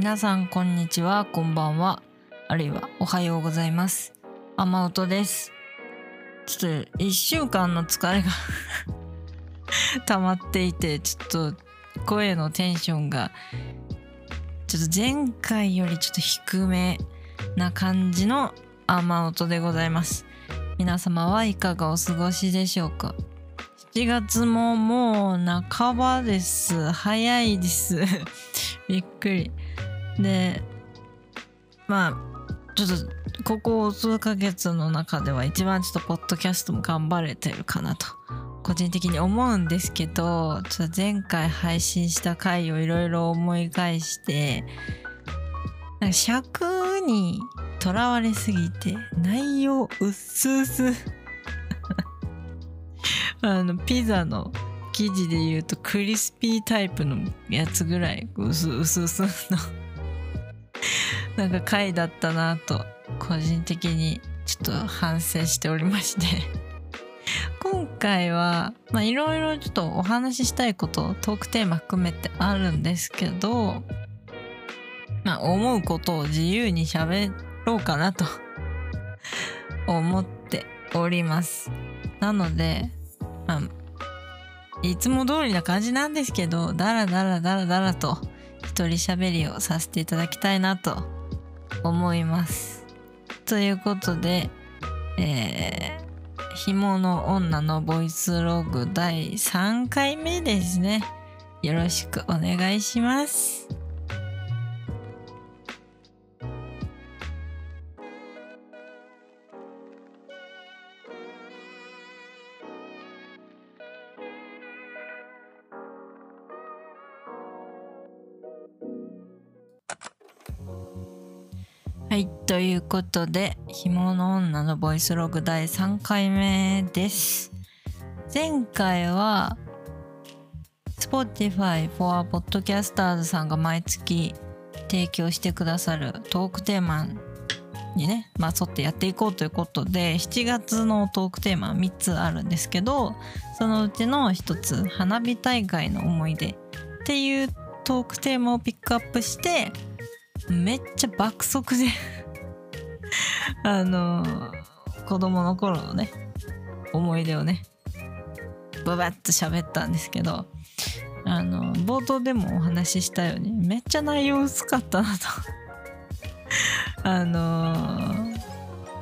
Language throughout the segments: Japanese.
皆さんこんにちはこんばんはあるいはおはようございます。雨音です。ちょっと1週間の疲れが 溜まっていてちょっと声のテンションがちょっと前回よりちょっと低めな感じの雨音でございます。皆様はいかがお過ごしでしょうか？7月ももう半ばです。早いです。びっくり。でまあちょっとここ数ヶ月の中では一番ちょっとポッドキャストも頑張れてるかなと個人的に思うんですけどちょっと前回配信した回をいろいろ思い返してなんか尺にとらわれすぎて内容うっすうすあのピザの生地で言うとクリスピータイプのやつぐらいうすうすうすの なんか回だったなと個人的にちょっと反省しておりまして。今回はまあいろいろちょっとお話ししたいことトークテーマ含めてあるんですけどまあ思うことを自由に喋ろうかなと。思っております。なのでまあいつも通りな感じなんですけどダラダラダラダラと一人喋りをさせていただきたいなと思います。ということでえー、ひもの女のボイスログ第3回目ですね。よろしくお願いします。ということで、ひもの女のボイスログ第3回目です。前回は、Spotify for Podcasters さんが毎月提供してくださるトークテーマにね、まあ、沿ってやっていこうということで、7月のトークテーマ3つあるんですけど、そのうちの1つ、花火大会の思い出っていうトークテーマをピックアップして、めっちゃ爆速で あの子供の頃のね思い出をねババッと喋ったんですけどあの冒頭でもお話ししたようにめっちゃ内容薄かったなと。あの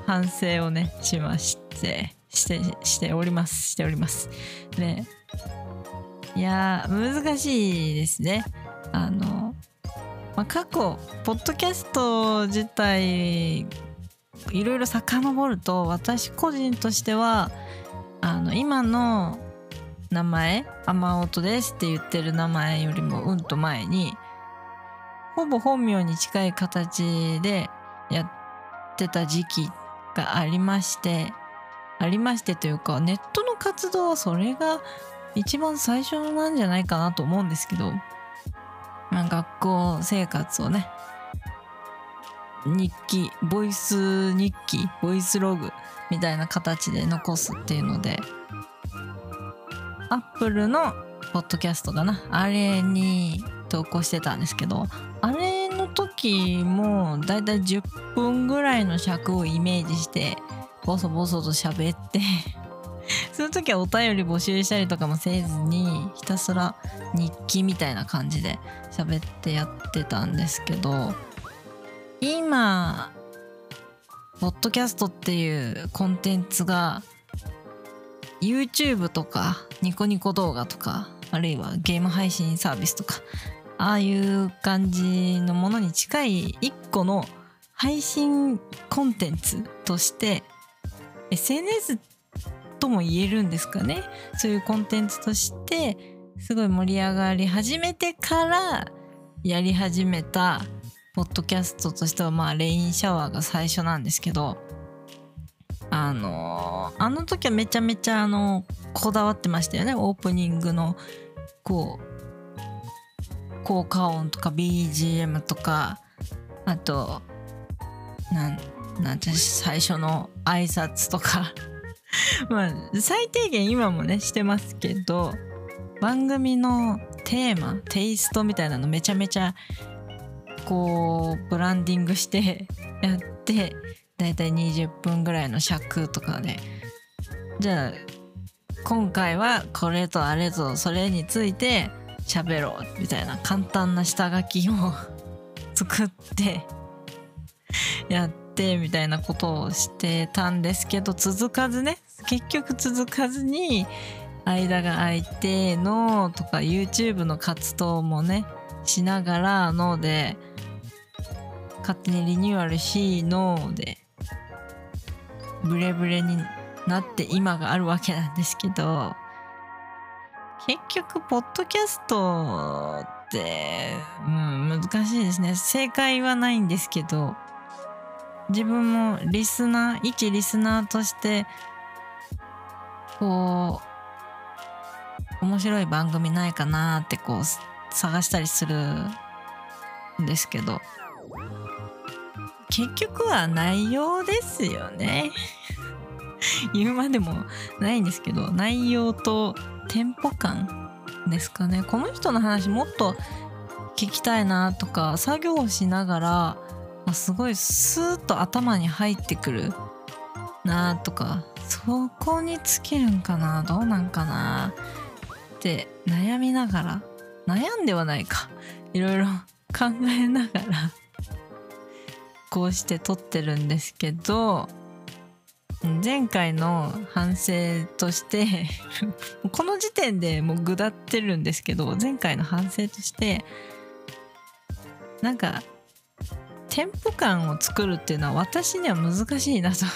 反省をねしましてしてしておりますしております。ねいや難しいですね。あのまあ、過去ポッドキャスト自体いろいろ遡ると私個人としてはあの今の名前「雨音です」って言ってる名前よりもうんと前にほぼ本名に近い形でやってた時期がありましてありましてというかネットの活動はそれが一番最初なんじゃないかなと思うんですけどまあ、学校生活をね日記ボイス日記ボイスログみたいな形で残すっていうのでアップルのポッドキャストかな。あれに投稿してたんですけどあれの時もだいたい10分ぐらいの尺をイメージしてボソボソと喋って その時はお便り募集したりとかもせずにひたすら日記みたいな感じで喋ってやってたんですけど今ポッドキャストっていうコンテンツが YouTube とかニコニコ動画とかあるいはゲーム配信サービスとかああいう感じのものに近い一個の配信コンテンツとして SNS とも言えるんですかね？そういうコンテンツとしてすごい盛り上がり始めてからやり始めたポッドキャストとしてはまあレインシャワーが最初なんですけどあのあの時はめちゃめちゃあのこだわってましたよね。オープニングのこう効果音とか BGM とかあとなんなんて最初の挨拶とか。まあ最低限今もねしてますけど番組のテーマテイストみたいなのめちゃめちゃこうブランディングして やってだいたい20分ぐらいの尺とかで。じゃあ今回はこれとあれとそれについて喋ろうみたいな簡単な下書きを 作って やってみたいなことをしてたんですけど続かずね結局続かずに間が空いてのとか YouTube の活動もねしながらので勝手にリニューアルしのでブレブレになって今があるわけなんですけど結局ポッドキャストって、うん、難しいですね。正解はないんですけど自分もリスナー一リスナーとしてこう面白い番組ないかなってこう探したりするんですけど結局は内容ですよね。言うまでもないんですけど内容とテンポ感ですかね。この人の話もっと聞きたいなとか作業をしながらすごいスーッと頭に入ってくるなとかそこに尽きるんかな？どうなんかな？って悩みながら悩んではないか。いろいろ考えながら。こうして撮ってるんですけど前回の反省として この時点でもうぐだってるんですけど前回の反省としてなんかテンポ感を作るっていうのは私には難しいなと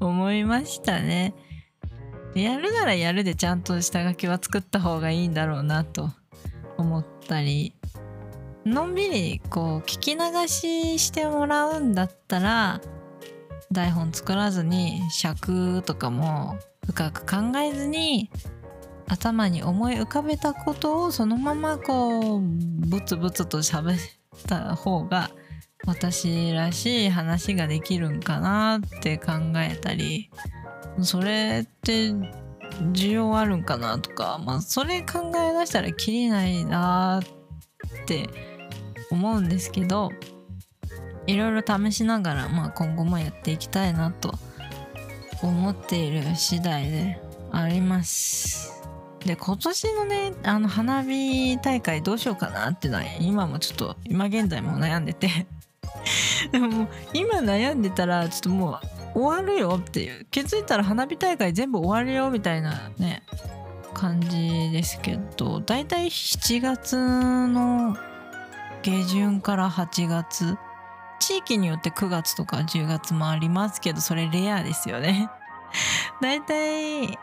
思いましたね。やるならやるでちゃんと下書きは作った方がいいんだろうなと思ったりのんびりこう聞き流ししてもらうんだったら台本作らずに尺とかも深く考えずに頭に思い浮かべたことをそのままこうブツブツと喋った方が私らしい話ができるんかなって考えたりそれって需要あるんかなとかまあそれ考え出したらきりないなって思うんですけどいろいろ試しながら、まあ、今後もやっていきたいなと思っている次第であります。で今年のねあの花火大会どうしようかなっていうのは今もちょっと今現在も悩んでて でもも今悩んでたらちょっともう終わるよっていう気づいたら花火大会全部終わるよみたいなね感じですけどだいたい7月の下旬から8月。地域によって9月とか10月もありますけどそれレアですよね。だいたい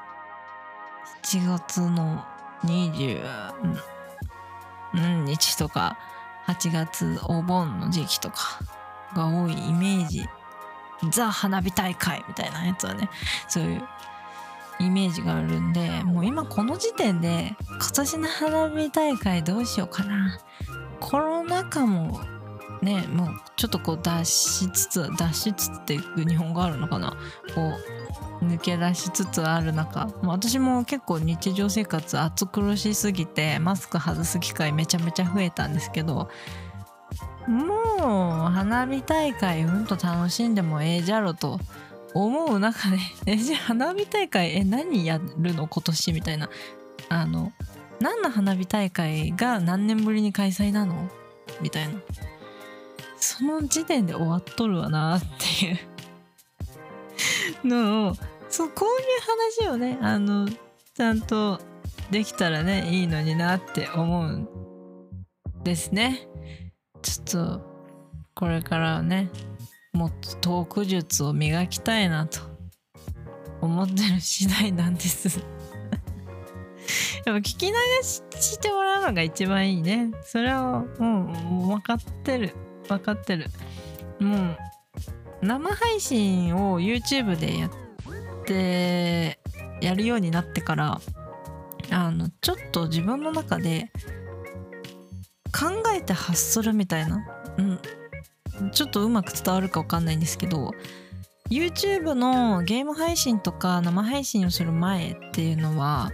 7月の20日とか8月お盆の時期とかが多いイメージ。ザ花火大会みたいなやつはね。そういうイメージがあるんでもう今この時点で今年の花火大会どうしようかな。コロナ禍もねもうちょっとこう脱しつつ脱しつつっていう日本語あるのかな？こう抜け出しつつある中。まあ私も結構日常生活暑苦しすぎてマスク外す機会めちゃめちゃ増えたんですけどもう花火大会うんと楽しんでもええじゃろと思う中でえじゃあ花火大会え何やるの？今年みたいな。あの何の花火大会が何年ぶりに開催なの？みたいな。その時点で終わっとるわなっていう。のをそうこういう話をねあのちゃんとできたらねいいのになって思うんですね。ちょっとこれからねもっとトーク術を磨きたいなと思ってる次第なんです。やっぱ聞き流してもらうのが一番いいね。それはもう分かってる。分かってる。もう生配信を YouTube でやってやるようになってからあのちょっと自分の中で考えて発するみたいな、うん、ちょっとうまく伝わるか分かんないんですけど YouTube のゲーム配信とか生配信をする前っていうのは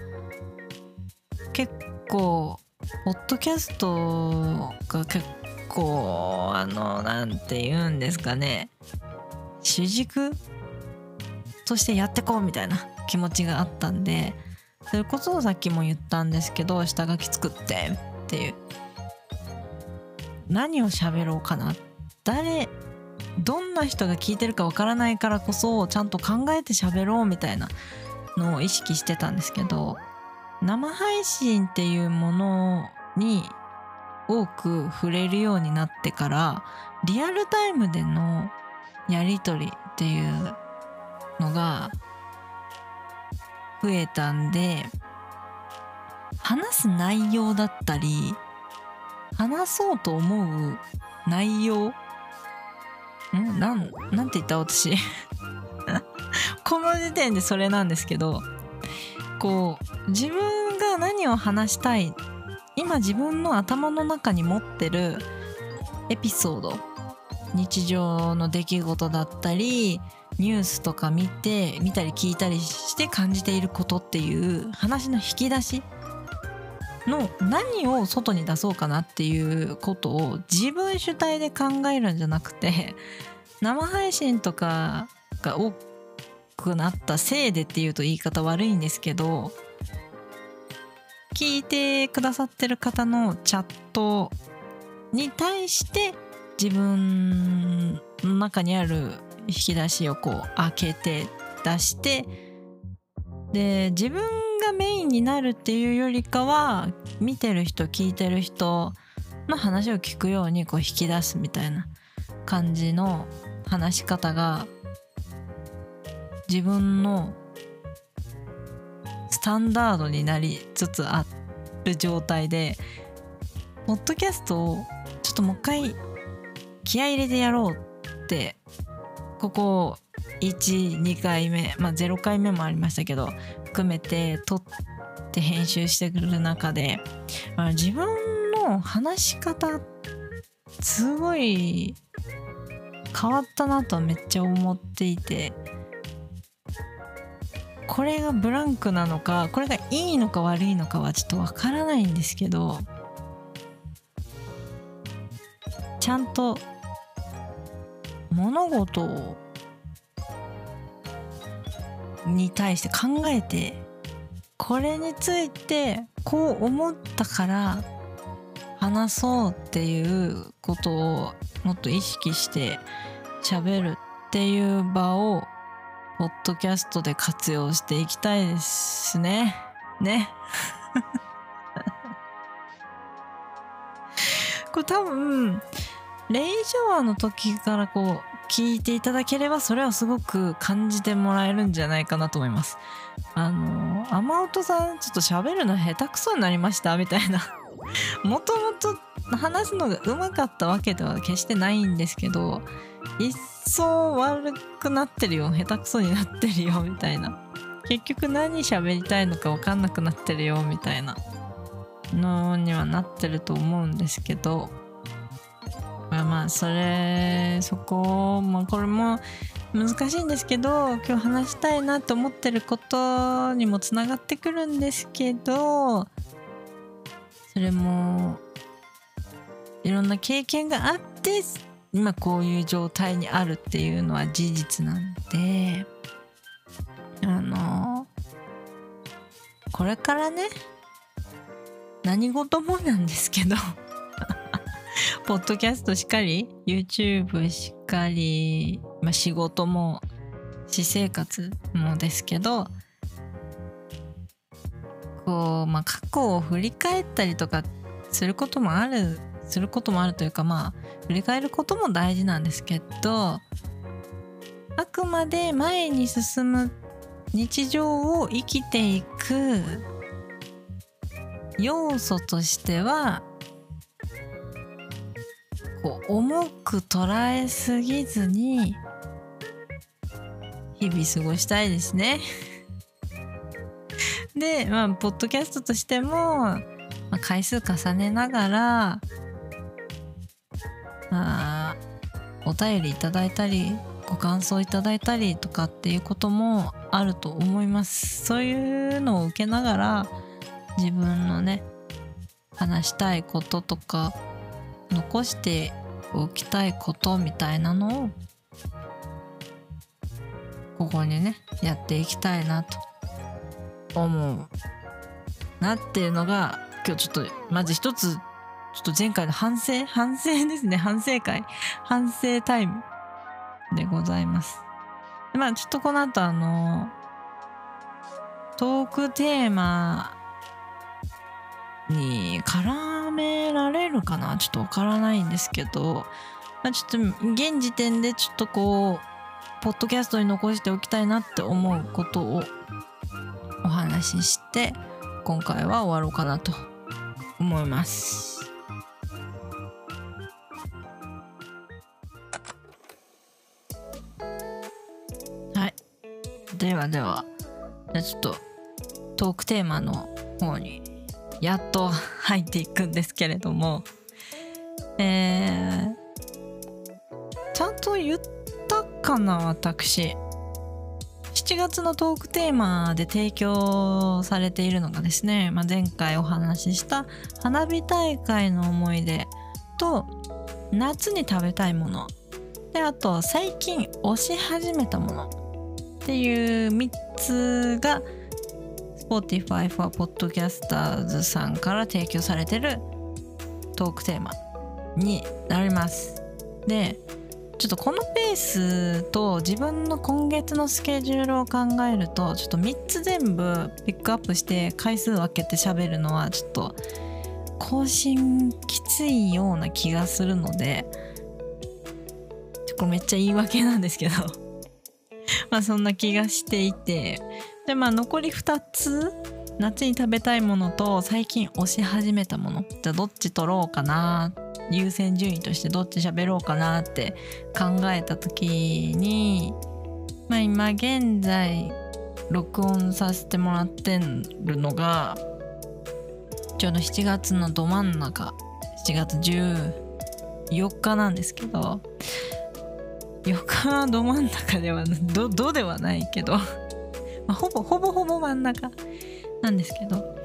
結構ポッドキャストが結構あのなんて言うんですかね。主軸としてやってこうみたいな気持ちがあったんでそれこそさっきも言ったんですけど下書き作ってっていう。何を喋ろうかな。誰どんな人が聞いてるかわからないからこそちゃんと考えて喋ろうみたいなのを意識してたんですけど生配信っていうものに多く触れるようになってからリアルタイムでのやり取りっていうのが増えたんで話す内容だったり話そうと思う内容ん？なんなんて言った私。この時点でそれなんですけどこう自分が何を話したい今自分の頭の中に持ってるエピソード日常の出来事だったりニュースとか見て見たり聞いたりして感じていることっていう話の引き出しの何を外に出そうかなっていうことを自分主体で考えるんじゃなくて生配信とかが多くなったせいでっていうと言い方悪いんですけど聞いてくださってる方のチャットに対して自分の中にある引き出しをこう開けて出してで自分がメインになるっていうよりかは見てる人聞いてる人の話を聞くようにこう引き出すみたいな感じの話し方が自分のスタンダードになりつつある状態でポッドキャストをちょっともう一回気合入れてやろうってここ12回目まあ0回目もありましたけど含めて撮って編集してくる中で、まあ、自分の話し方すごい変わったなとめっちゃ思っていてこれがブランクなのかこれがいいのか悪いのかはちょっとわからないんですけどちゃんと物事をに対して考えてこれについてこう思ったから話そうっていうことをもっと意識して喋るっていう場をポッドキャストで活用していきたいですね。ね。これ多分レイジョアの時からこう聞いていただければそれはすごく感じてもらえるんじゃないかなと思います。あの雨音さんちょっと喋るの下手くそになりましたみたいな もともと話すのが上手かったわけでは決してないんですけど一層悪くなってるよ下手くそになってるよみたいな。結局何喋りたいのか分かんなくなってるよみたいな。のにはなってると思うんですけど。まあそれそこまあこれも難しいんですけど今日話したいなと思ってることにもつながってくるんですけどそれもいろんな経験があって今こういう状態にあるっていうのは事実なんであのこれからね何事もなんですけど ポッドキャストしかり YouTube しかり、まあ、仕事も私生活もですけどこう、まあ、過去を振り返ったりとかすることもあるすることもあるというかまあ振り返ることも大事なんですけどあくまで前に進む日常を生きていく要素としてはこう重く捉えすぎずに日々過ごしたいですね。でまあポッドキャストとしても、まあ、回数重ねながらあお便りいただいたりご感想いただいたりとかっていうこともあると思います。そういうのを受けながら自分のね話したいこととか残しておきたいことみたいなのをここにねやっていきたいなと思う。なっていうのが今日ちょっとまず一つちょっと前回の反省 反省ですね。反省会。反省タイムでございます。まあちょっとこの後あのトークテーマに絡められるかな？ちょっとわからないんですけど、まあ、ちょっと現時点でちょっとこうポッドキャストに残しておきたいなって思うことをお話しして今回は終わろうかなと思います。ではでは、じゃちょっとトークテーマの方にやっと入っていくんですけれども、えー、ちゃんと言ったかな私。7月のトークテーマで提供されているのがですね、まあ、前回お話しした花火大会の思い出と夏に食べたいもの。であと最近推し始めたもの。っていう3つが Spotify for Podcasters さんから提供されてるトークテーマになります。で、ちょっとこのペースと自分の今月のスケジュールを考えるとちょっと3つ全部ピックアップして回数分けて喋るのはちょっと更新きついような気がするのでこれめっちゃ言い訳なんですけど まあそんな気がしていて。でまあ残り2つ夏に食べたいものと最近推し始めたもの。じゃあどっち取ろうかな。優先順位としてどっち喋ろうかなって考えた時にまあ今現在録音させてもらってるのがちょうど7月のど真ん中。7月14日なんですけど。4日はど真ん中では どどではないけど まあ、ほぼほぼほぼ真ん中なんですけど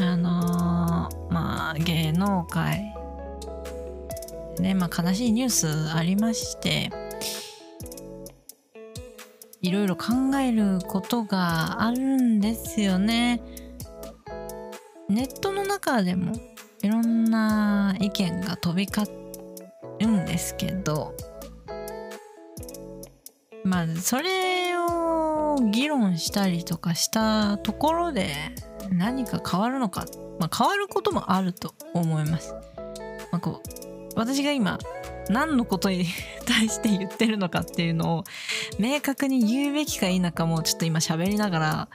あのー、まあ芸能界ねまあ悲しいニュースありましていろいろ考えることがあるんですよね。ネットの中でもいろんな意見が飛び交るんですけどまあそれを議論したりとかしたところで何か変わるのか、まあ、変わることもあると思います。まあ、こう私が今何のことに対して言ってるのかっていうのを明確に言うべきか否かもちょっと今喋りながら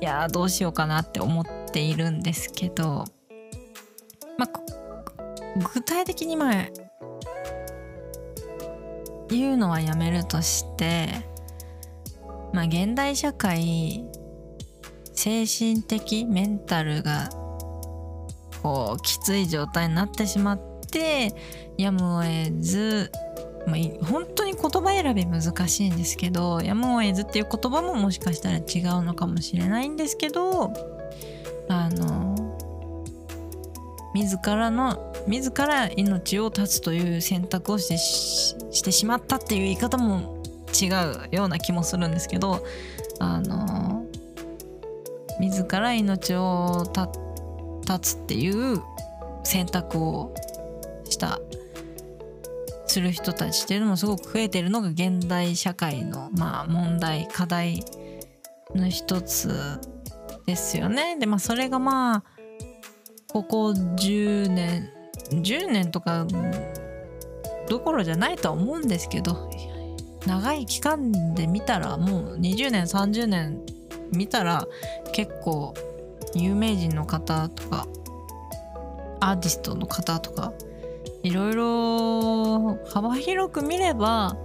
いやどうしようかなって思っているんですけど、まあ、具体的にまあ言うのはやめるとしてまあ現代社会精神的メンタルがこうきつい状態になってしまってやむを得ず、まあ、本当に言葉選び難しいんですけどやむを得ずっていう言葉ももしかしたら違うのかもしれないんですけどあの自らの自ら命を絶つという選択をしてしてしまったっていう言い方も違うような気もするんですけどあの自ら命を絶つっていう選択をしたする人たちっていうのもすごく増えてるのが現代社会のまあ問題課題の一つですよね。でまあそれがまあここ10年10年とかどころじゃないとは思うんですけど長い期間で見たらもう20年30年見たら結構有名人の方とかアーティストの方とかいろいろ幅広く見れば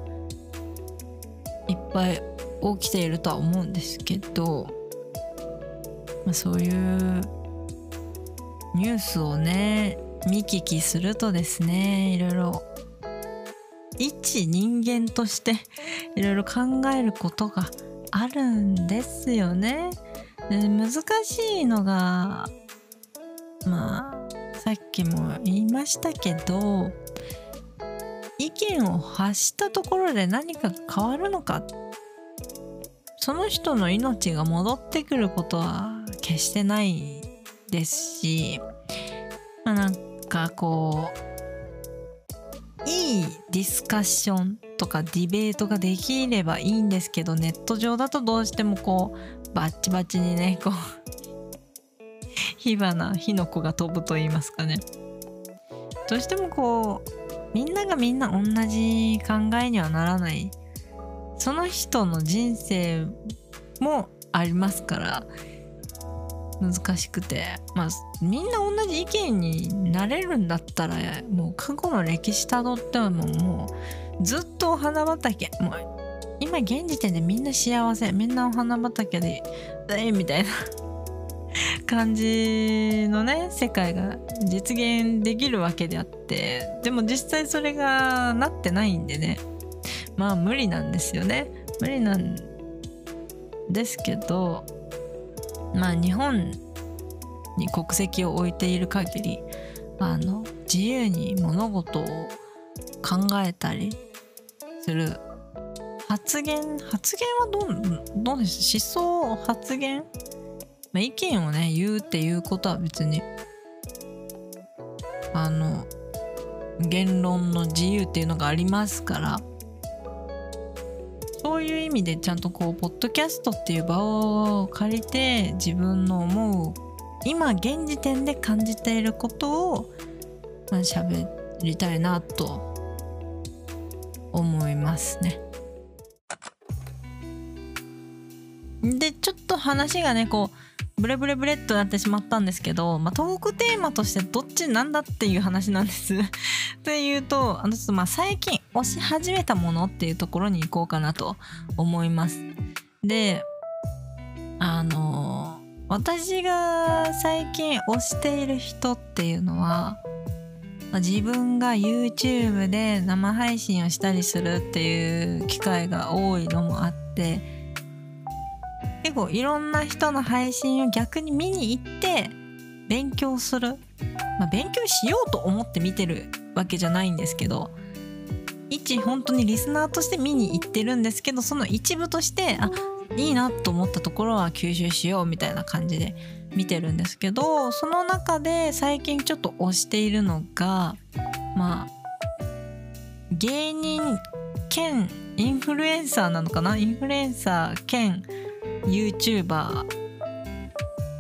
いっぱい起きているとは思うんですけど、まあ、そういうニュースをね見聞きするとですねいろいろ一人間としていろいろ考えることがあるんですよね。難しいのがまあさっきも言いましたけど意見を発したところで何か変わるのかその人の命が戻ってくることは決してないですし、まあ、なんかこういいディスカッションとかディベートができればいいんですけどネット上だとどうしてもこうバッチバチにねこう火花火の粉が飛ぶと言いますかね。どうしてもこうみんながみんな同じ考えにはならない。その人の人生もありますから。難しくてまあみんな同じ意見になれるんだったらもう過去の歴史たどってももうずっとお花畑もう今現時点でみんな幸せみんなお花畑でえみたいな 感じのね世界が実現できるわけであってでも実際それがなってないんでねまあ無理なんですよね。無理なんですけどまあ日本に国籍を置いている限りあの自由に物事を考えたりする発言発言はどうどうです？思想発言？まあ、意見をね言うっていうことは別にあの言論の自由っていうのがありますからそういう意味でちゃんとこうポッドキャストっていう場を借りて自分の思う今現時点で感じていることをまあ喋りたいなと思いますね。でちょっと話がねこうブレブレブレっとなってしまったんですけど、まあ、トークテーマとしてどっちなんだっていう話なんです。というとあのちょっとまあ最近推し始めたものっていうところに行こうかなと思います。であの私が最近推している人っていうのは、自分が YouTube で生配信をしたりするっていう機会が多いのもあって結構いろんな人の配信を逆に見に行って勉強する、まあ、勉強しようと思って見てるわけじゃないんですけど一本当にリスナーとして見に行ってるんですけどその一部としてあいいなと思ったところは吸収しようみたいな感じで見てるんですけどその中で最近ちょっと推しているのがまあ芸人兼インフルエンサーなのかな？インフルエンサー兼 YouTuber っ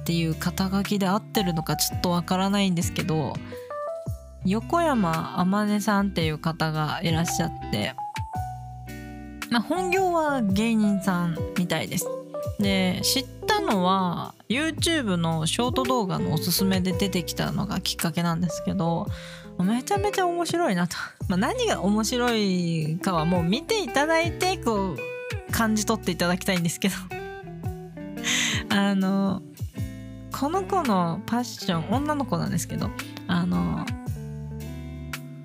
ていう肩書きで合ってるのかちょっとわからないんですけど横山天音さんっていう方がいらっしゃってまあ本業は芸人さんみたいです。で知ったのは YouTube のショート動画のおすすめで出てきたのがきっかけなんですけどめちゃめちゃ面白いなと、まあ、何が面白いかはもう見ていただいてこう感じ取っていただきたいんですけど。あのこの子のパッション女の子なんですけどあの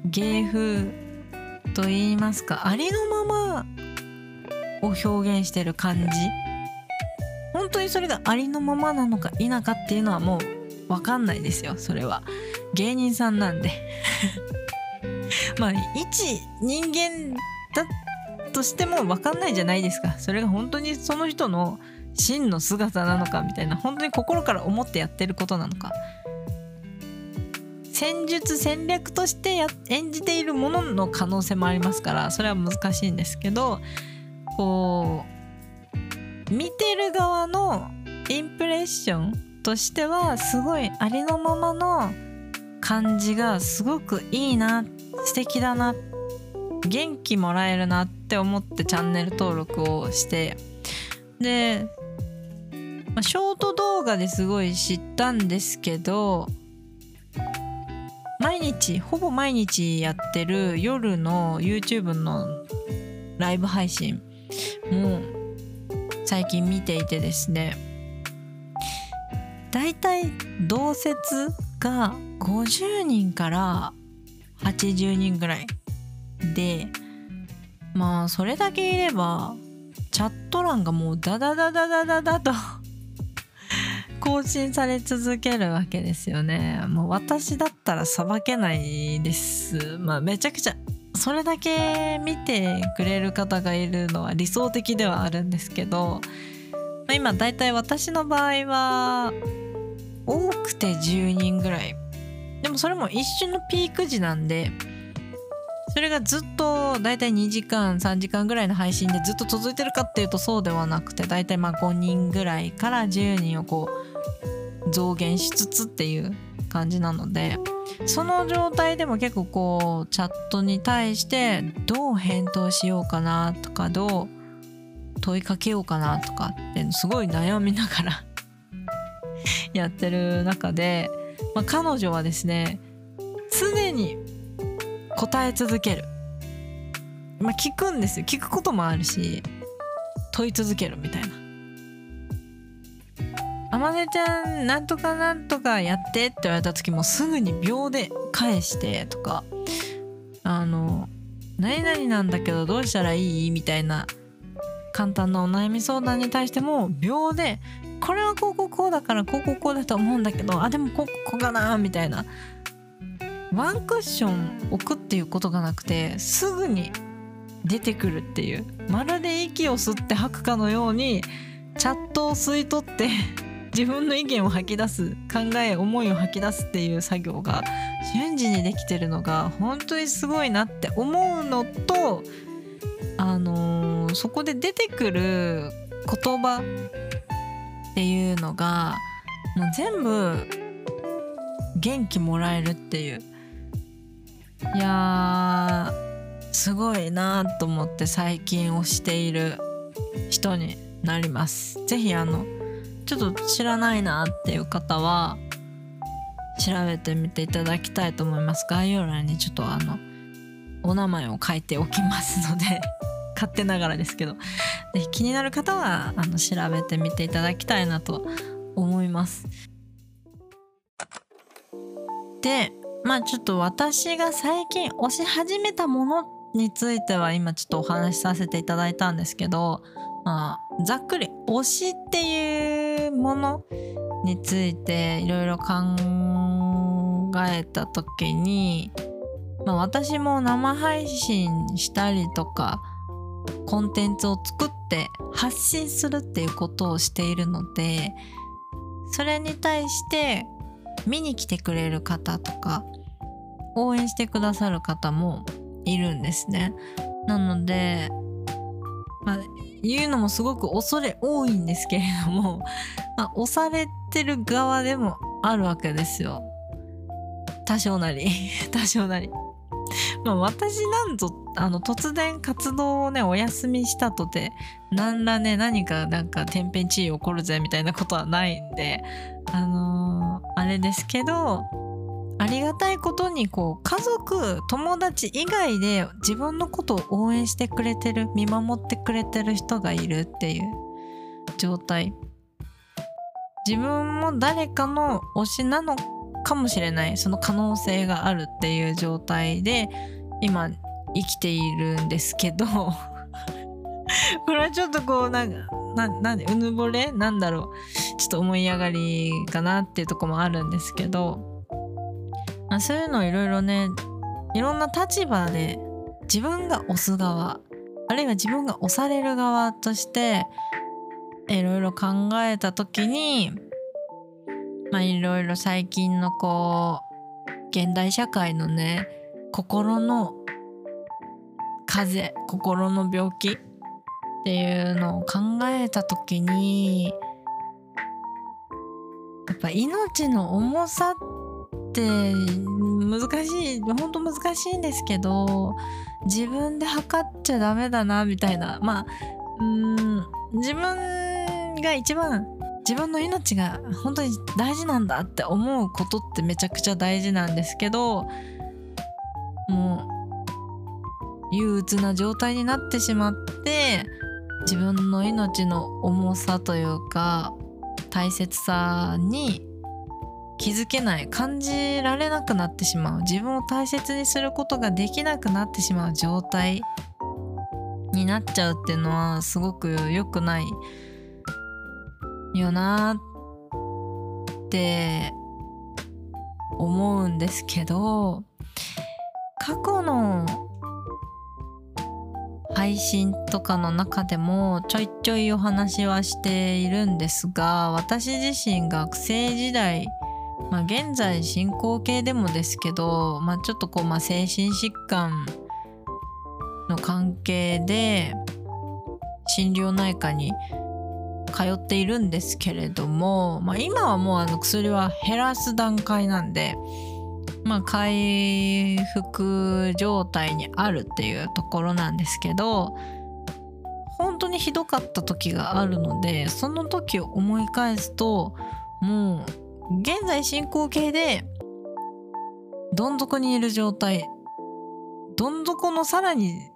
芸風と言いますかありのままを表現してる感じ。本当にそれがありのままなのか否かっていうのはもう分かんないですよそれは。芸人さんなんで。まあ一人間だとしても分かんないじゃないですか。それが本当にその人の真の姿なのかみたいな本当に心から思ってやってることなのか。戦術戦略としてや演じているものの可能性もありますからそれは難しいんですけどこう見てる側のインプレッションとしてはすごいありのままの感じがすごくいいな素敵だな元気もらえるなって思ってチャンネル登録をして。でまあ、ショート動画ですごい知ったんですけど毎日ほぼ毎日やってる夜の YouTube のライブ配信も最近見ていてですねだいたい同説が50人から80人ぐらいでまあそれだけいればチャット欄がもうダダダダダダダと更新され続けるわけですよね。もう私だったらさばけないです。まあめちゃくちゃそれだけ見てくれる方がいるのは理想的ではあるんですけど、まあ、今だいたい私の場合は多くて10人ぐらい。でもそれも一瞬のピーク時なんでそれがずっとだいたい2時間3時間ぐらいの配信でずっと続いてるかっていうとそうではなくてだいたいまあ5人ぐらいから10人をこう増減しつつっていう感じなのでその状態でも結構こうチャットに対してどう返答しようかなとかどう問いかけようかなとかってすごい悩みながら やってる中で、まあ、彼女はですね常に答え続ける。まあ聞くんですよ。聞くこともあるし問い続けるみたいな「まねちゃんなんとかなんとかやって」って言われた時もすぐに秒で返してとかあの「何々なんだけどどうしたらいい?」みたいな簡単なお悩み相談に対しても秒で「これはこうこうこうだからこうこうこうだと思うんだけどあでもこうこうかな」みたいなワンクッション置くっていうことがなくてすぐに出てくるっていうまるで息を吸って吐くかのようにチャットを吸い取って自分の意見を吐き出す考え思いを吐き出すっていう作業が瞬時にできてるのが本当にすごいなって思うのとあのー、そこで出てくる言葉っていうのがもう全部元気もらえるっていう。いやすごいなと思って最近推している人になります。是非あのちょっと知らないなっていう方は調べてみていただきたいと思います。概要欄にちょっとあのお名前を書いておきますので 勝手ながらですけどで気になる方はあの調べてみていただきたいなと思います。でまあちょっと私が最近推し始めたものについては今ちょっとお話しさせていただいたんですけど、まあ、ざっくり推しっていうものについていろいろ考えた時に、まあ、私も生配信したりとかコンテンツを作って発信するっていうことをしているのでそれに対して見に来てくれる方とか応援してくださる方もいるんですね。なので、まあ、言うのもすごく恐れ多いんですけれども、まあ、押されてる側でもあるわけですよ。多少なり 多少なり。まあ私なんぞあの突然活動をねお休みしたとて何らね何かなんか天変地異起こるぜみたいなことはないんであのー、あれですけどありがたいことにこう家族友達以外で自分のことを応援してくれてる見守ってくれてる人がいるっていう状態。自分も誰かの推しなのかもしれない。その可能性があるっていう状態で今生きているんですけど。これはちょっとこうなんかななんうぬぼれ？なんだろう。ちょっと思い上がりかなっていうとこもあるんですけど。まあ、そういうのいろいろねいろんな立場で自分が押す側あるいは自分が押される側としていろいろ考えた時にまあいろいろ最近のこう現代社会のね心の風邪心の病気っていうのを考えた時にやっぱ命の重さっって難しい本当難しいんですけど自分で測っちゃダメだなみたいな。まあうん自分が一番自分の命が本当に大事なんだって思うことってめちゃくちゃ大事なんですけどもう憂鬱な状態になってしまって自分の命の重さというか大切さに気づけない感じられなくなってしまう。自分を大切にすることができなくなってしまう状態になっちゃうっていうのはすごく良くないよなって思うんですけど過去の配信とかの中でもちょいちょいお話はしているんですが私自身学生時代まあ現在進行形でもですけど、まあ、ちょっとこう、まあ、精神疾患の関係で心療内科に通っているんですけれども、まあ、今はもうあの薬は減らす段階なんで、まあ、回復状態にあるっていうところなんですけど本当にひどかった時があるのでその時を思い返すともう現在進行形でどん底にいる状態どん底のさらに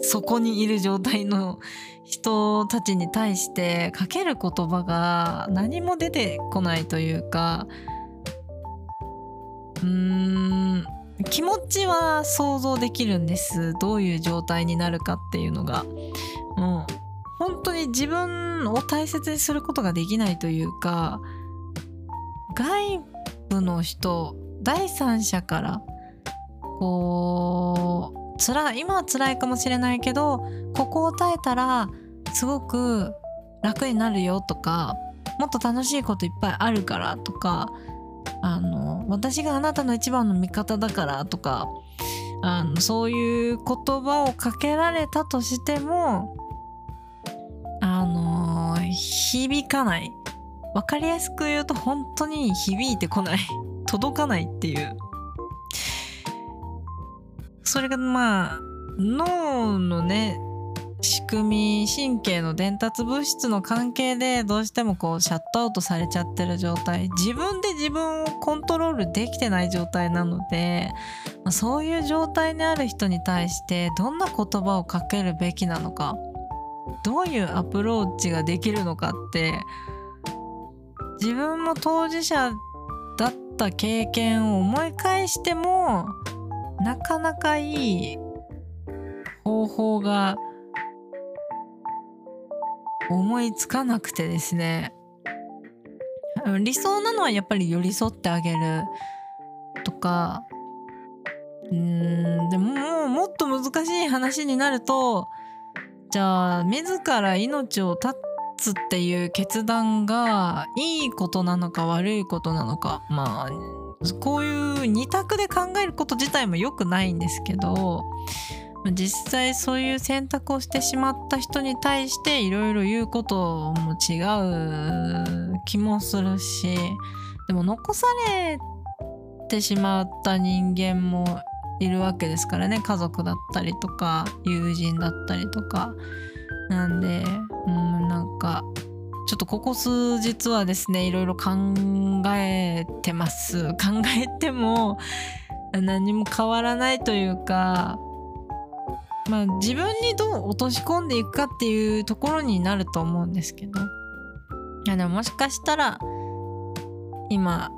そこにいる状態の人たちに対してかける言葉が何も出てこないというかうーん気持ちは想像できるんです。どういう状態になるかっていうのが。もう本当に自分を大切にすることができないというか外部の人第三者からこう辛い今は辛いかもしれないけどここを耐えたらすごく楽になるよとかもっと楽しいこといっぱいあるからとかあの私があなたの一番の味方だからとかあのそういう言葉をかけられたとしてもあの響かない。分かりやすく言うと本当に響いてこない。届かないっていう。それがまあ脳のね仕組み神経の伝達物質の関係でどうしてもこうシャットアウトされちゃってる状態。自分で自分をコントロールできてない状態なので、ま、そういう状態にある人に対してどんな言葉をかけるべきなのかどういうアプローチができるのかって自分も当事者だった経験を思い返してもなかなかいい方法が思いつかなくてですね。理想なのはやっぱり寄り添ってあげるとか。うんでももうもっと難しい話になるとじゃあ自ら命を絶ってつっていう決断がいいことなのか悪いことなのかまあこういう二択で考えること自体も良くないんですけど実際そういう選択をしてしまった人に対していろいろ言うことも違う気もするしでも残されてしまった人間もいるわけですからね。家族だったりとか友人だったりとか。なんでうんなんかちょっとここ数日はですねいろいろ考えてます。考えても何も変わらないというかまあ自分にどう落とし込んでいくかっていうところになると思うんですけど。いやでももしかしたら今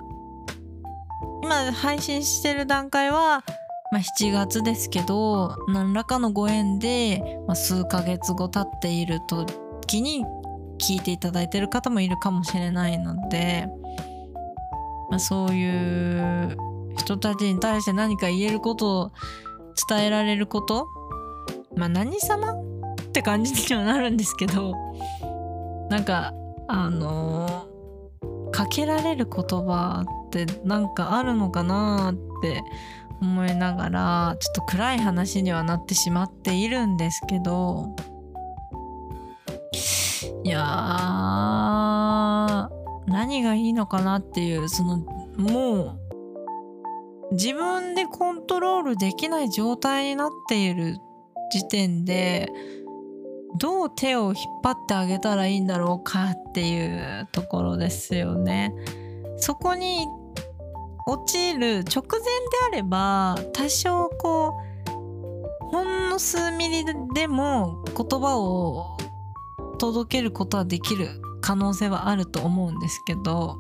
今配信してる段階は、まあ、7月ですけど何らかのご縁で、まあ、数ヶ月後経っている時に聞いていただいてる方もいるかもしれないので、まあ、そういう人たちに対して何か言えることを伝えられることまあ何様って感じにはなるんですけどなんかあのー、かけられる言葉ってなんかあるのかなって思いながらちょっと暗い話にはなってしまっているんですけどいや何がいいのかなっていうそのもう自分でコントロールできない状態になっている時点でどう手を引っ張ってあげたらいいんだろうかっていうところですよね。そこに陥る直前であれば多少こうほんの数ミリでも言葉を届けることはできる可能性はあると思うんですけど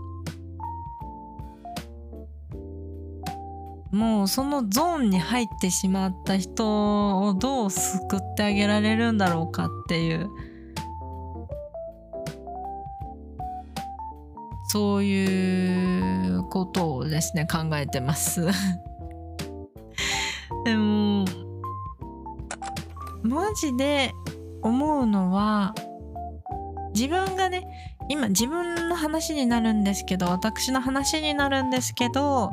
もうそのゾーンに入ってしまった人をどう救ってあげられるんだろうかっていうそういうことをですね考えてます。でもマジで思うのは自分がね今自分の話になるんですけど私の話になるんですけど、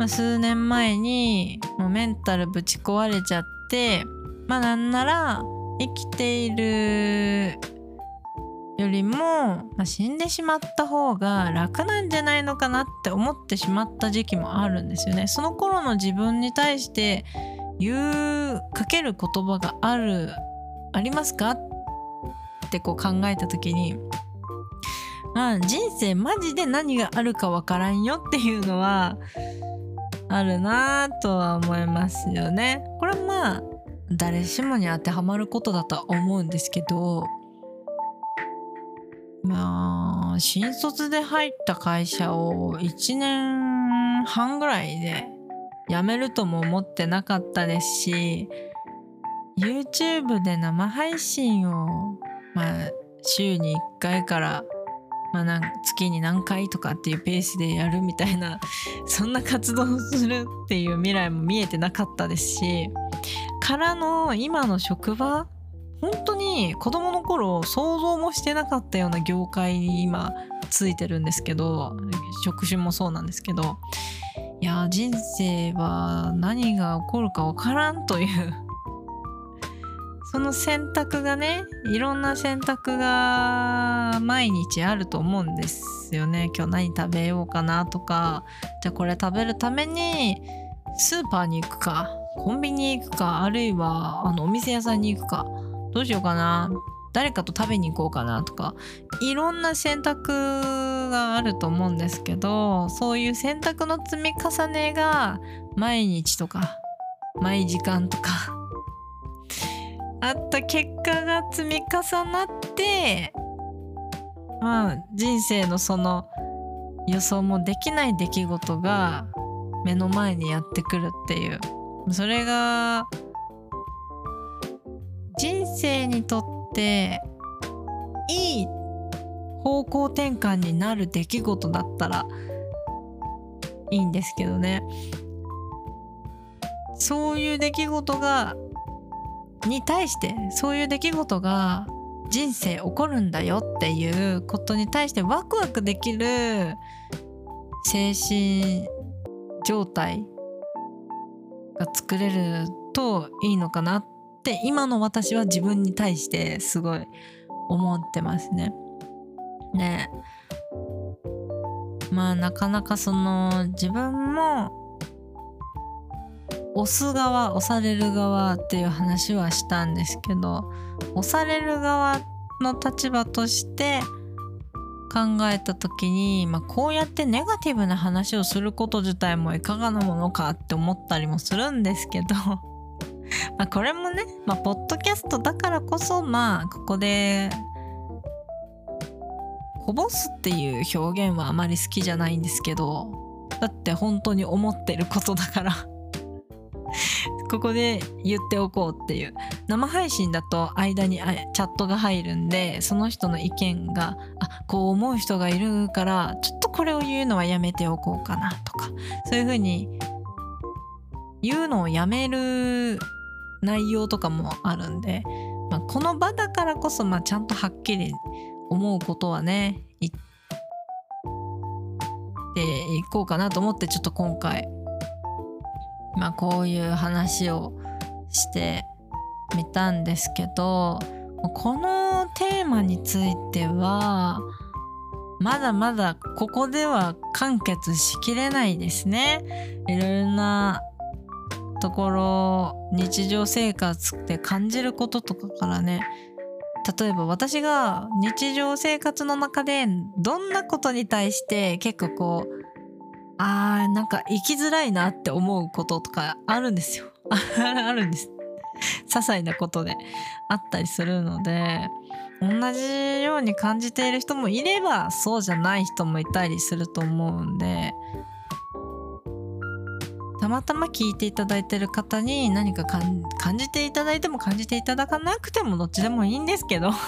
ま、数年前にもうメンタルぶち壊れちゃってまあなんなら生きているよりも、まあ、死んでしまった方が楽なんじゃないのかなって思ってしまった時期もあるんですよね。その頃の自分に対して言うかける言葉があるありますかってこう考えた時にまあ人生マジで何があるかわからんよっていうのはあるなとは思いますよね。これはまあ誰しもに当てはまることだとは思うんですけどまあ新卒で入った会社を1年半ぐらいで辞めるとも思ってなかったですし YouTube で生配信をまあ週に1回からまあ、月に何回とかっていうペースでやるみたいな そんな活動をするっていう未来も見えてなかったですしからの今の職場本当に子供の頃想像もしてなかったような業界に今ついてるんですけど職種もそうなんですけどいや人生は何が起こるか分からんという。その選択がねいろんな選択が毎日あると思うんですよね。今日何食べようかなとかじゃあこれ食べるためにスーパーに行くかコンビニ行くかあるいはあのお店屋さんに行くか。どうしようかな。誰かと食べに行こうかなとか。いろんな選択があると思うんですけどそういう選択の積み重ねが毎日とか毎時間とか あった結果が積み重なってまあ人生のその予想もできない出来事が目の前にやってくるっていう。それが人生にとっていい方向転換になる出来事だったらいいんですけどね。そういう出来事がに対してそういう出来事が人生起こるんだよっていうことに対してワクワクできる精神状態が作れるといいのかなって今の私は自分に対してすごい思ってますね。ねまあなかなかその自分も押す側押される側っていう話はしたんですけど押される側の立場として考えた時に、まあ、こうやってネガティブな話をすること自体もいかがなものかって思ったりもするんですけど まこれもね、まあ、ポッドキャストだからこそまあここでこぼすっていう表現はあまり好きじゃないんですけどだって本当に思ってることだから ここで言っておこうっていう。生配信だと間にチャットが入るんでその人の意見があこう思う人がいるからちょっとこれを言うのはやめておこうかなとかそういうふうに言うのをやめる内容とかもあるんで、まあ、この場だからこそ、まあ、ちゃんとはっきり思うことはね言っていこうかなと思ってちょっと今回まあこういう話をしてみたんですけどこのテーマについてはまだまだここでは完結しきれないですね。いろいろなところ日常生活で感じることとかからね例えば私が日常生活の中でどんなことに対して結構こうあーなんか生きづらいなって思うこととかあるんですよ。あるんです。些細なことで。あったりするので同じように感じている人もいればそうじゃない人もいたりすると思うんでたまたま聞いていただいてる方に何か感じていただいても感じていただかなくてもどっちでもいいんですけど。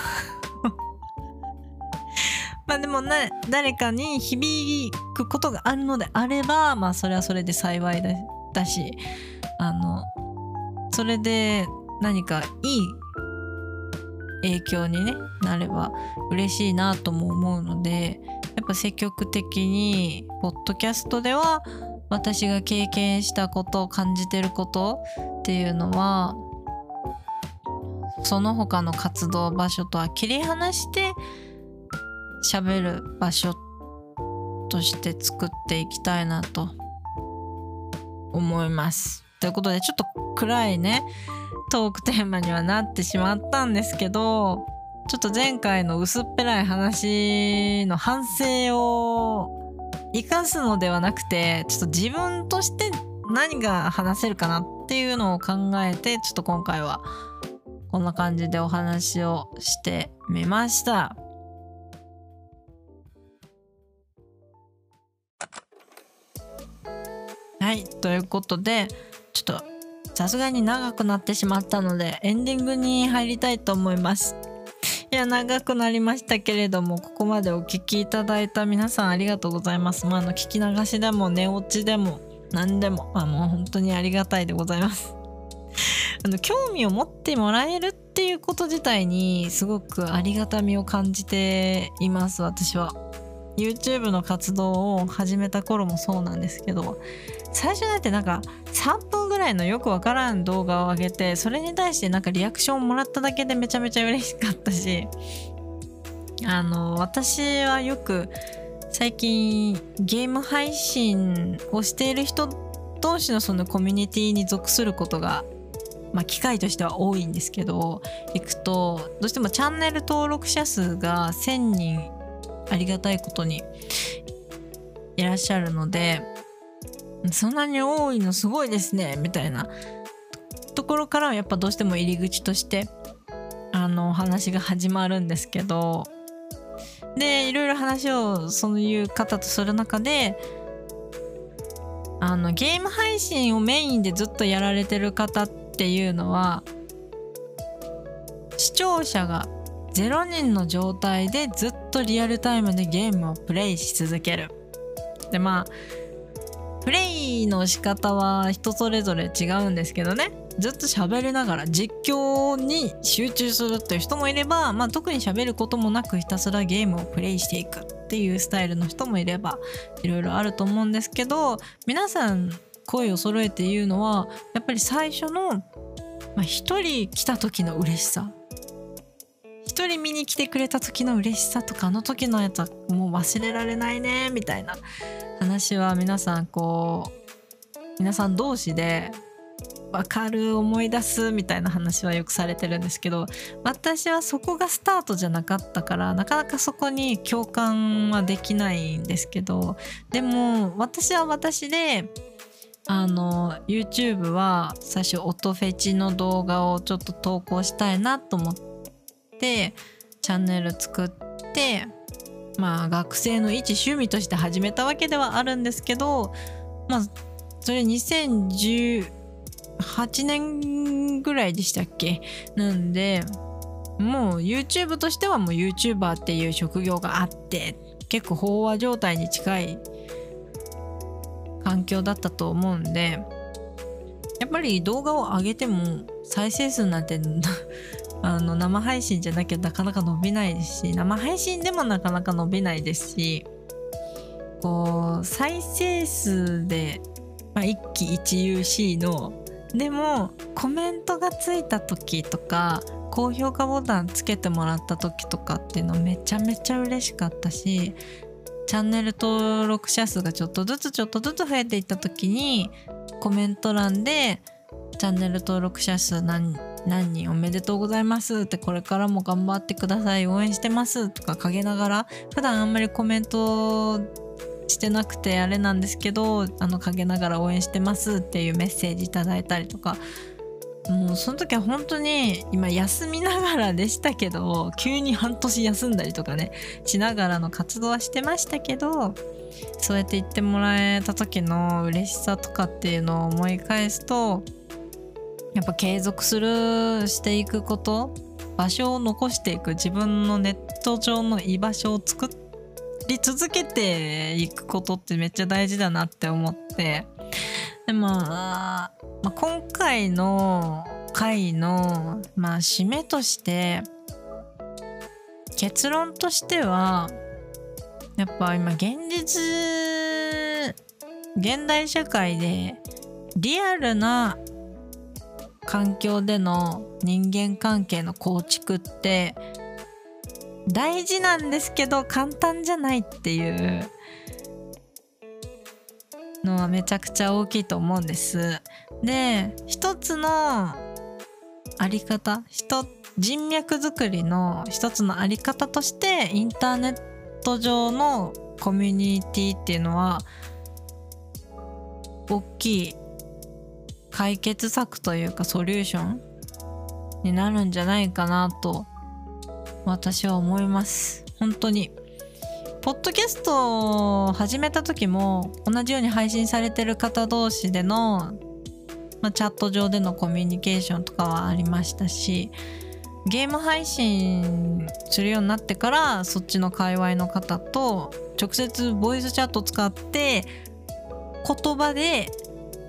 まあでもな誰かに響くことがあるのであればまあそれはそれで幸いだだしあのそれで何かいい影響に、ね、なれば嬉しいなとも思うのでやっぱ積極的にポッドキャストでは私が経験したこと感じてることっていうのはその他の活動場所とは切り離して喋る場所として作っていきたいなと思います。ということでちょっと暗いねトークテーマにはなってしまったんですけどちょっと前回の薄っぺらい話の反省を生かすのではなくてちょっと自分として何が話せるかなっていうのを考えてちょっと今回はこんな感じでお話をしてみました。はいということでちょっとさすがに長くなってしまったのでエンディングに入りたいと思いますいや長くなりましたけれどもここまでお聴きいただいた皆さんありがとうございます。まああの聞き流しでも寝落ちでも何でもまあもう本当にありがたいでございます。あの興味を持ってもらえるっていうこと自体にすごくありがたみを感じています私は YouTube の活動を始めた頃もそうなんですけど最初だってなんか3分ぐらいのよくわからん動画を上げてそれに対してなんかリアクションをもらっただけでめちゃめちゃ嬉しかったしあの私はよく最近ゲーム配信をしている人同士のそのコミュニティに属することがまあ、機会としては多いんですけど行くとどうしてもチャンネル登録者数が1000人ありがたいことにいらっしゃるのでそんなに多いのすごいですねみたいな。ところからはやっぱどうしても入り口としてあの話が始まるんですけど。でいろいろ話をそういう方とする中であのゲーム配信をメインでずっとやられてる方っていうのは視聴者が0人の状態でずっとリアルタイムでゲームをプレイし続ける。でまあプレイの仕方は人それぞれ違うんですけどねずっと喋りながら実況に集中するっていう人もいれば、まあ、特に喋ることもなくひたすらゲームをプレイしていくっていうスタイルの人もいればいろいろあると思うんですけど皆さん声を揃えて言うのはやっぱり最初の、まあ、1人来た時の嬉しさ1人見に来てくれた時の嬉しさとかあの時のやつはもう忘れられないねみたいな話は皆さんこう皆さん同士で分かる思い出すみたいな話はよくされてるんですけど私はそこがスタートじゃなかったからなかなかそこに共感はできないんですけどでも私は私であの YouTube は最初音フェチの動画をちょっと投稿したいなと思ってチャンネル作ってまあ学生の一趣味として始めたわけではあるんですけどまあそれ2018年ぐらいでしたっけ？なんでもう YouTube としてはもう YouTuber っていう職業があって結構飽和状態に近い環境だったと思うんでやっぱり動画を上げても再生数なんてあの生配信じゃなきゃなかなか伸びないですし生配信でもなかなか伸びないですしこう再生数で、まあ、一喜一憂しのでもコメントがついた時とか高評価ボタンつけてもらった時とかっていうのめちゃめちゃ嬉しかったしチャンネル登録者数がちょっとずつちょっとずつ増えていった時にコメント欄でチャンネル登録者数何何人おめでとうございますってこれからも頑張ってください。応援してますとか陰ながら普段あんまりコメントしてなくてあれなんですけどあの陰ながら応援してますっていうメッセージいただいたりとか。もうその時は本当に今休みながらでしたけど急に半年休んだりとかねしながらの活動はしてましたけどそうやって言ってもらえた時の嬉しさとかっていうのを思い返すとやっぱ継続するしていくこと場所を残していく自分のネット上の居場所を作り続けていくことってめっちゃ大事だなって思って。でまあ、まあ、今回の回の、まあ、締めとして結論としてはやっぱ今現実現代社会でリアルな環境での人間関係の構築って大事なんですけど簡単じゃないっていうのはめちゃくちゃ大きいと思うんです。で一つのあり方人人脈作りの一つのあり方としてインターネット上のコミュニティっていうのは大きい解決策というかソリューションになるんじゃないかなと私は思います。本当に。ポッドキャストを始めた時も同じように配信されてる方同士での、まあ、チャット上でのコミュニケーションとかはありましたしゲーム配信するようになってからそっちの界隈の方と直接ボイスチャット使って言葉で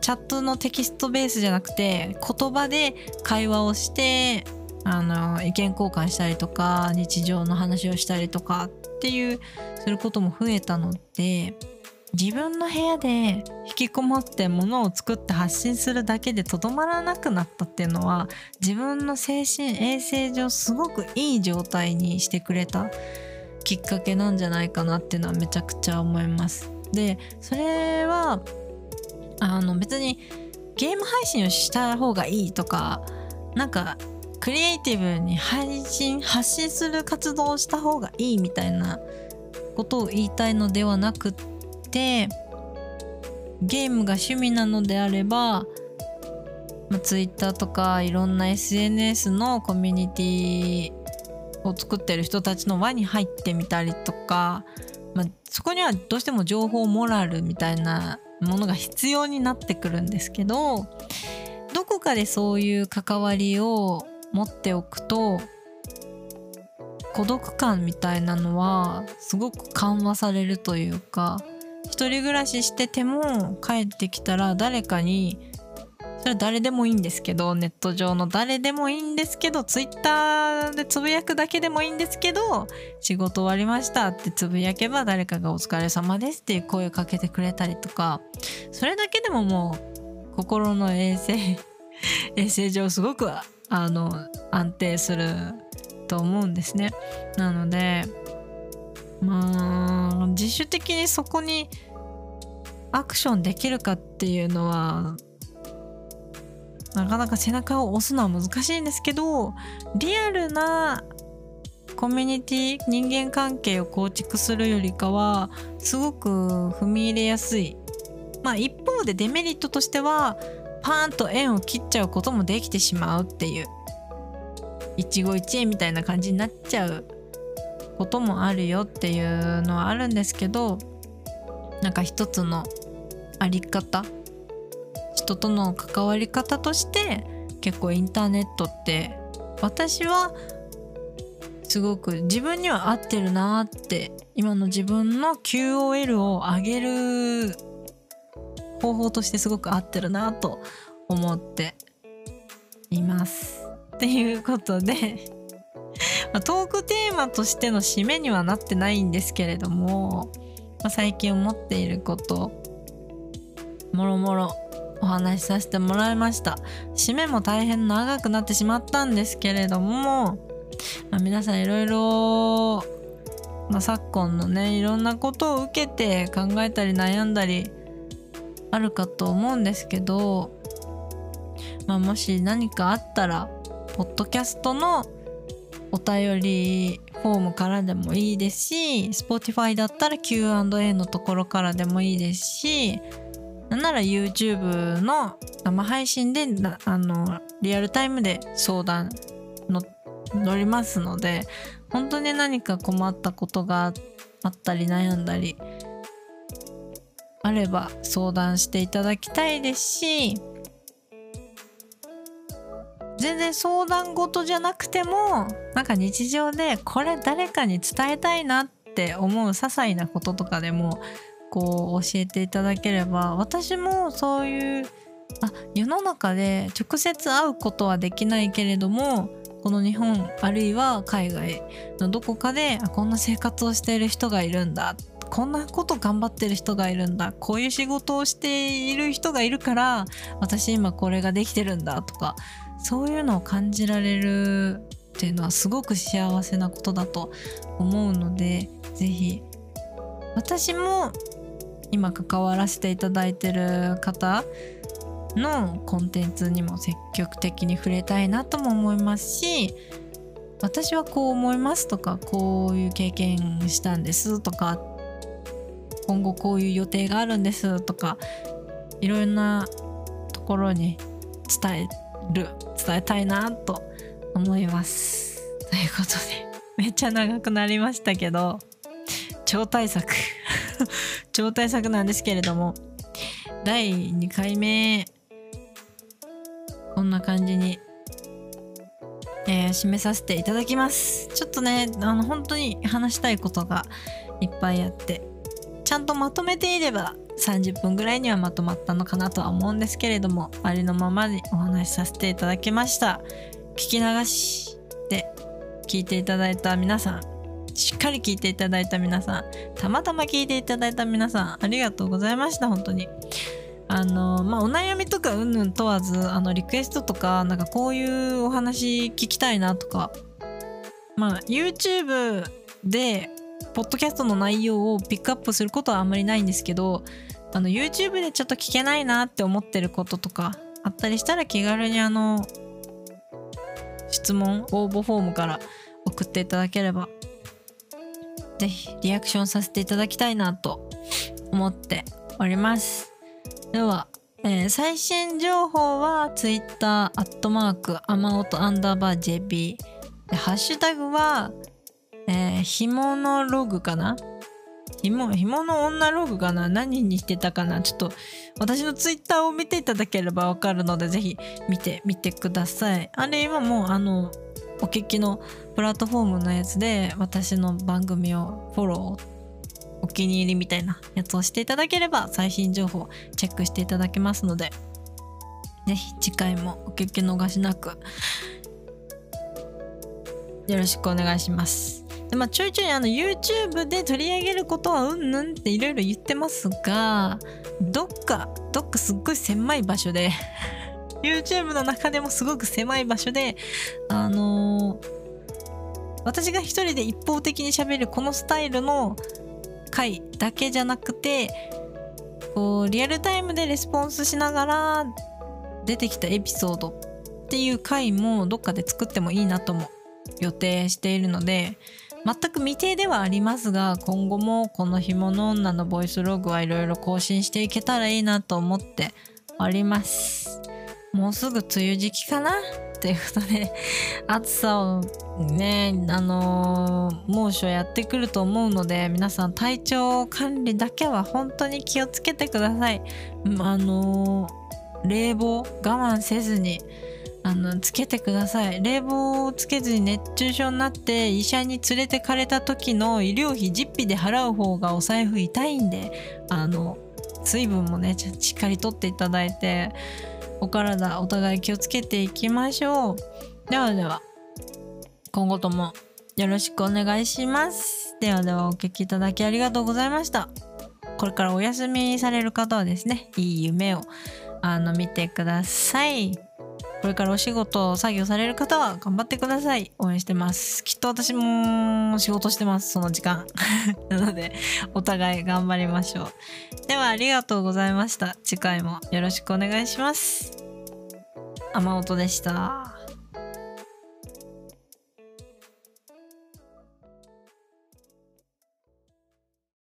チャットのテキストベースじゃなくて言葉で会話をしてあの意見交換したりとか日常の話をしたりとかっていうすることも増えたので自分の部屋で引きこもってものを作って発信するだけでとどまらなくなったっていうのは自分の精神衛生上すごくいい状態にしてくれたきっかけなんじゃないかなっていうのはめちゃくちゃ思います。でそれはあの別にゲーム配信をした方がいいとかなんかクリエイティブに配信発信する活動をした方がいいみたいなことを言いたいのではなくってゲームが趣味なのであれば、まあ、Twitter とかいろんな SNS のコミュニティを作ってる人たちの輪に入ってみたりとか、まあ、そこにはどうしても情報モラルみたいなものが必要になってくるんですけどどこかでそういう関わりを持っておくと孤独感みたいなのはすごく緩和されるというか一人暮らししてても帰ってきたら誰かにそれ誰でもいいんですけどネット上の誰でもいいんですけどツイッターでつぶやくだけでもいいんですけど仕事終わりましたってつぶやけば誰かがお疲れ様ですっていう声をかけてくれたりとかそれだけでももう心の衛生 衛生上すごくあの安定すると思うんですね。なのでまあ自主的にそこにアクションできるかっていうのはなかなか背中を押すのは難しいんですけどリアルなコミュニティ人間関係を構築するよりかはすごく踏み入れやすい。まあ一方でデメリットとしてはパーンと縁を切っちゃうこともできてしまうっていう。一期一会みたいな感じになっちゃうこともあるよっていうのはあるんですけどなんか一つのあり方人との関わり方として結構インターネットって私はすごく自分には合ってるなって今の自分の QOL を上げる方法としてすごく合ってるなと思っています。っていうことで まトークテーマとしての締めにはなってないんですけれども、まあ、最近思っていることもろもろお話しさせてもらいました。締めも大変長くなってしまったんですけれども、まあ、皆さんいろいろ、ま、昨今のねいろんなことを受けて考えたり悩んだりあるかと思うんですけど、まあ、もし何かあったらポッドキャストのお便りフォームからでもいいですし Spotify だったら Q&A のところからでもいいですしなんなら YouTube の生配信であのリアルタイムで相談の乗りますので本当に何か困ったことがあったり悩んだりあれば相談していただきたいですし全然相談事じゃなくてもなんか日常でこれ誰かに伝えたいなって思う些細なこととかでもこう教えていただければ私もそういうあ世の中で直接会うことはできないけれどもこの日本あるいは海外のどこかでこんな生活をしている人がいるんだこんなこと頑張ってる人がいるんだこういう仕事をしている人がいるから私今これができてるんだとかそういうのを感じられるっていうのはすごく幸せなことだと思うので是非私も今関わらせていただいてる方のコンテンツにも積極的に触れたいなとも思いますし私はこう思いますとかこういう経験したんですとか今後こういう予定があるんですとかいろんなところに伝える伝えたいなと思います。ということでめっちゃ長くなりましたけど。超大作。超大作なんですけれども。第2回目。こんな感じに、えー、締めさせていただきます。ちょっとねあの本当に話したいことがいっぱいあって。ちゃんとまとめていれば30分ぐらいにはまとまったのかなとは思うんですけれどもありのままにお話しさせていただきました。聞き流しで聞いていただいた皆さんしっかり聞いていただいた皆さんたまたま聞いていただいた皆さんありがとうございました本当に。あのまあお悩みとかうんぬん問わずあのリクエストとかなんかこういうお話聞きたいなとか。まあ YouTube でポッドキャストの内容をピックアップすることはあんまりないんですけどあの YouTube でちょっと聞けないなって思ってることとかあったりしたら気軽にあの質問応募フォームから送っていただければぜひリアクションさせていただきたいなと思っております。では、えー、最新情報は Twitter アットマークアマオトアンダーバー JP ハッシュタグはえー、ひものログかな？ひも、ひもの女ログかな？何にしてたかな？ちょっと私のツイッターを見ていただければわかるのでぜひ見てみてください。あれ今もうあのお聞きのプラットフォームのやつで私の番組をフォローお気に入りみたいなやつをしていただければ最新情報チェックしていただけますのでぜひ次回もお聞き逃しなくよろしくお願いします。でまあ、ちょいちょいあの YouTube で取り上げることはうんぬんっていろいろ言ってますがどっかどっかすっごい狭い場所で YouTube の中でもすごく狭い場所であのー、私が一人で一方的に喋るこのスタイルの回だけじゃなくてこうリアルタイムでレスポンスしながら出てきたエピソードっていう回もどっかで作ってもいいなとも予定しているので全く未定ではありますが今後もこの「ひもの女」のボイスログはいろいろ更新していけたらいいなと思っております。もうすぐ梅雨時期かな？ということで暑さをねあのー、猛暑やってくると思うので皆さん体調管理だけは本当に気をつけてください。あのー、冷房我慢せずにあのつけてください。冷房をつけずに熱中症になって医者に連れてかれた時の医療費実費で払う方がお財布痛いんであの水分もねしっかりとっていただいてお体お互い気をつけていきましょう。ではでは今後ともよろしくお願いします。ではではお聴きいただきありがとうございました。これからお休みされる方はですねいい夢をあの見てください。これからお仕事作業される方は頑張ってください。応援してます。きっと私も仕事してます。その時間。なのでお互い頑張りましょう。ではありがとうございました。次回もよろしくお願いします。雨音でした。